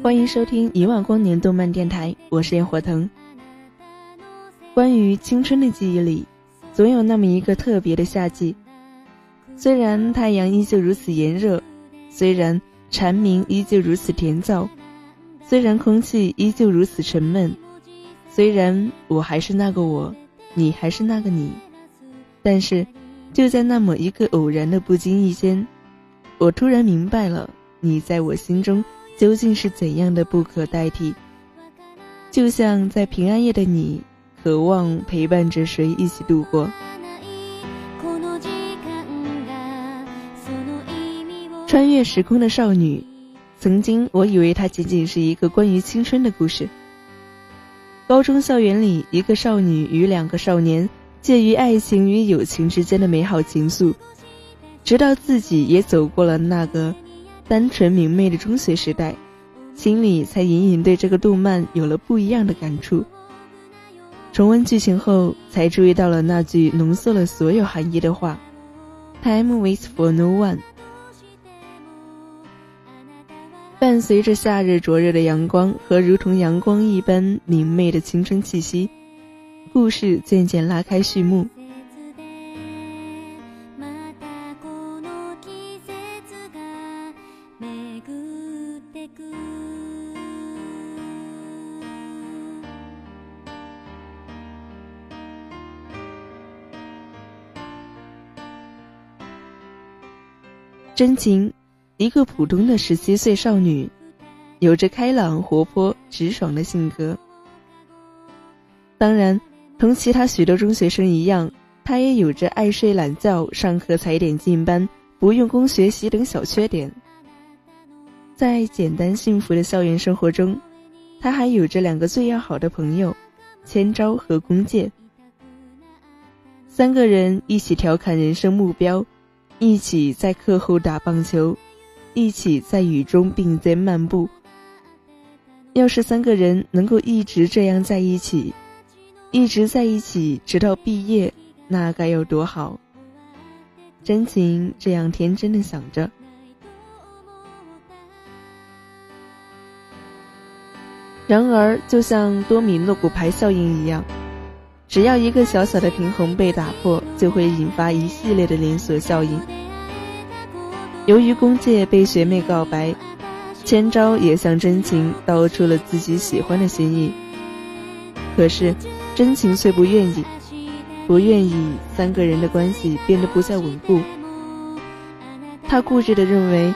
欢迎收听一万光年动漫电台，我是烟火腾。关于青春的记忆里，总有那么一个特别的夏季。虽然太阳依旧如此炎热，虽然蝉鸣依旧如此甜燥，虽然空气依旧如此沉闷，虽然我还是那个我，你还是那个你，但是就在那么一个偶然的不经意间，我突然明白了，你在我心中。究竟是怎样的不可代替？就像在平安夜的你，渴望陪伴着谁一起度过？穿越时空的少女，曾经我以为它仅仅是一个关于青春的故事。高中校园里，一个少女与两个少年介于爱情与友情之间的美好情愫，直到自己也走过了那个。单纯明媚的中学时代，心里才隐隐对这个动漫有了不一样的感触。重温剧情后，才注意到了那句浓缩了所有含义的话：“Time waits for no one。”伴随着夏日灼热的阳光和如同阳光一般明媚的青春气息，故事渐渐拉开序幕。真情，一个普通的十七岁少女，有着开朗、活泼、直爽的性格。当然，同其他许多中学生一样，她也有着爱睡懒觉、上课踩点进班、不用功学习等小缺点。在简单幸福的校园生活中，她还有着两个最要好的朋友，千昭和弓箭。三个人一起调侃人生目标。一起在课后打棒球，一起在雨中并肩漫步。要是三个人能够一直这样在一起，一直在一起直到毕业，那该有多好！真情这样天真的想着。然而，就像多米诺骨牌效应一样。只要一个小小的平衡被打破，就会引发一系列的连锁效应。由于公介被学妹告白，千昭也向真情道出了自己喜欢的心意。可是，真情却不愿意，不愿意三个人的关系变得不再稳固。他固执地认为，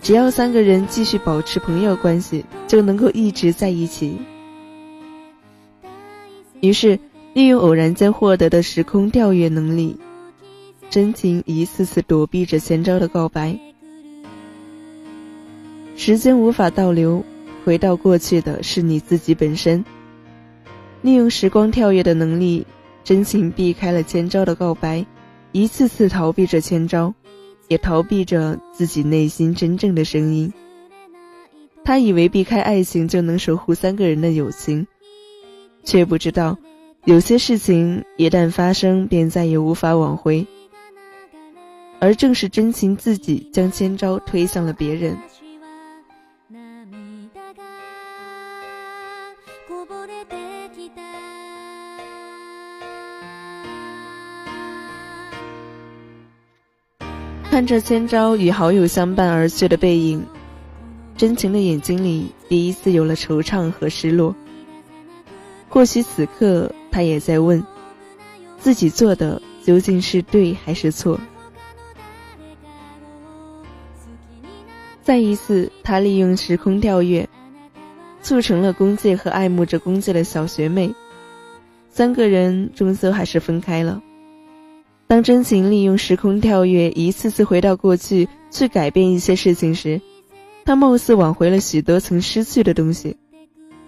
只要三个人继续保持朋友关系，就能够一直在一起。于是。利用偶然间获得的时空跳跃能力，真情一次次躲避着千昭的告白。时间无法倒流，回到过去的是你自己本身。利用时光跳跃的能力，真情避开了千昭的告白，一次次逃避着千昭，也逃避着自己内心真正的声音。他以为避开爱情就能守护三个人的友情，却不知道。有些事情一旦发生，便再也无法挽回。而正是真情自己将千招推向了别人。看着千招与好友相伴而去的背影，真情的眼睛里第一次有了惆怅和失落。或许此刻。他也在问，自己做的究竟是对还是错？再一次，他利用时空跳跃，促成了弓介和爱慕着弓介的小学妹，三个人终究还是分开了。当真情利用时空跳跃，一次次回到过去去改变一些事情时，他貌似挽回了许多曾失去的东西，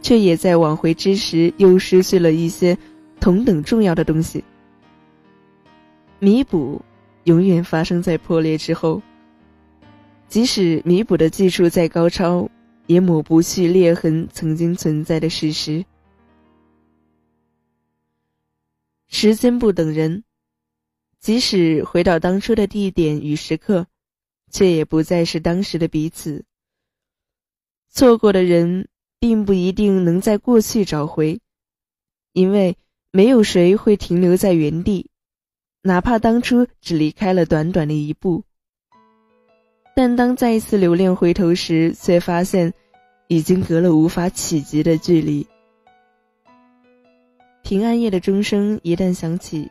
却也在挽回之时又失去了一些。同等重要的东西，弥补永远发生在破裂之后。即使弥补的技术再高超，也抹不去裂痕曾经存在的事实。时间不等人，即使回到当初的地点与时刻，却也不再是当时的彼此。错过的人并不一定能在过去找回，因为没有谁会停留在原地，哪怕当初只离开了短短的一步。但当再一次留恋回头时，却发现已经隔了无法企及的距离。平安夜的钟声一旦响起，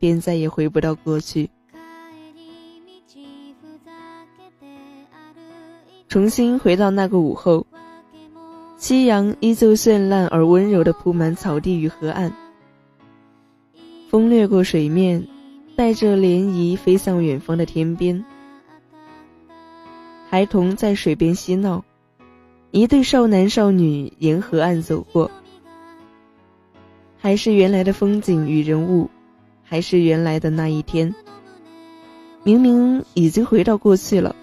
便再也回不到过去。重新回到那个午后，夕阳依旧绚烂而温柔地铺满草地与河岸。风掠过水面，带着涟漪飞向远方的天边。孩童在水边嬉闹，一对少男少女沿河岸走过。还是原来的风景与人物，还是原来的那一天。明明已经回到过去了。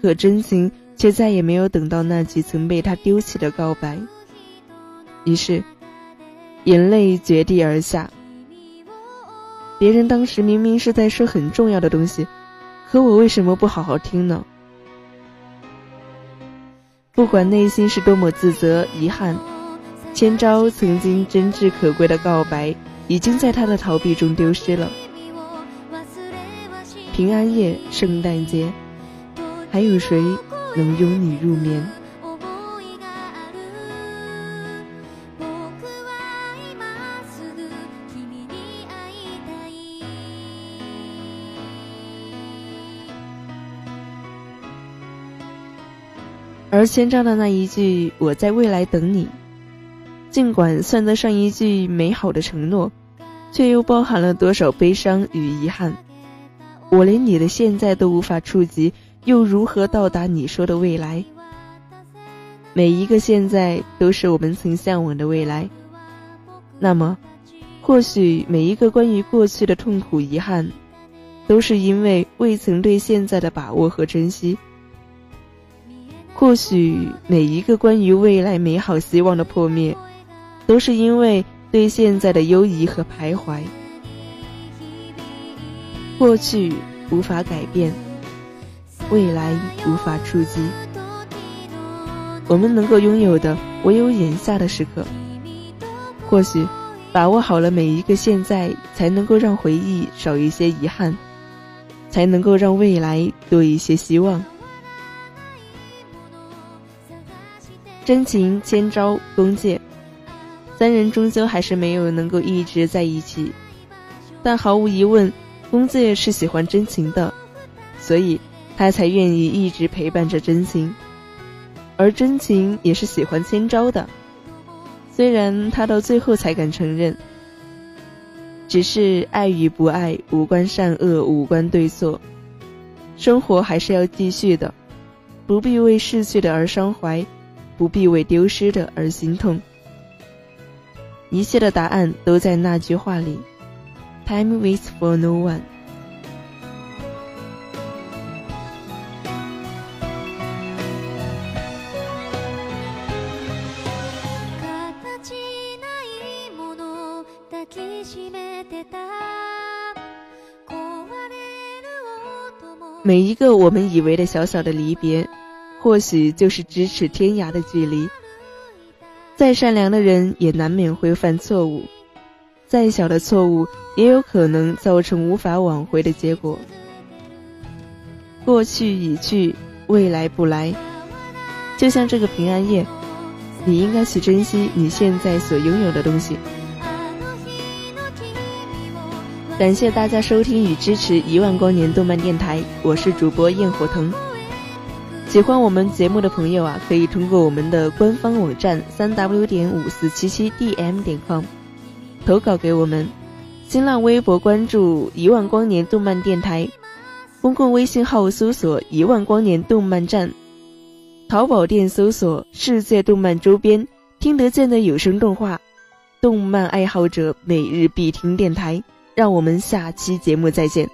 可真情却再也没有等到那句曾被他丢弃的告白，于是眼泪决堤而下。别人当时明明是在说很重要的东西，可我为什么不好好听呢？不管内心是多么自责、遗憾，千昭曾经真挚可贵的告白，已经在他的逃避中丢失了。平安夜，圣诞节。还有谁能拥你入眠？而千章的那一句“我在未来等你”，尽管算得上一句美好的承诺，却又包含了多少悲伤与遗憾？我连你的现在都无法触及。又如何到达你说的未来？每一个现在都是我们曾向往的未来。那么，或许每一个关于过去的痛苦、遗憾，都是因为未曾对现在的把握和珍惜。或许每一个关于未来美好希望的破灭，都是因为对现在的犹疑和徘徊。过去无法改变。未来无法触及，我们能够拥有的唯有眼下的时刻。或许，把握好了每一个现在，才能够让回忆少一些遗憾，才能够让未来多一些希望。真情、千招、弓箭，三人终究还是没有能够一直在一起。但毫无疑问，弓箭是喜欢真情的，所以。他才愿意一直陪伴着真情，而真情也是喜欢千招的。虽然他到最后才敢承认，只是爱与不爱无关善恶，无关对错，生活还是要继续的，不必为逝去的而伤怀，不必为丢失的而心痛。一切的答案都在那句话里：Time waits for no one。每一个我们以为的小小的离别，或许就是咫尺天涯的距离。再善良的人也难免会犯错误，再小的错误也有可能造成无法挽回的结果。过去已去，未来不来。就像这个平安夜，你应该去珍惜你现在所拥有的东西。感谢大家收听与支持一万光年动漫电台，我是主播焰火腾。喜欢我们节目的朋友啊，可以通过我们的官方网站三 w 点五四七七 dm 点 com 投稿给我们。新浪微博关注一万光年动漫电台，公共微信号搜索一万光年动漫站，淘宝店搜索世界动漫周边，听得见的有声动画，动漫爱好者每日必听电台。让我们下期节目再见。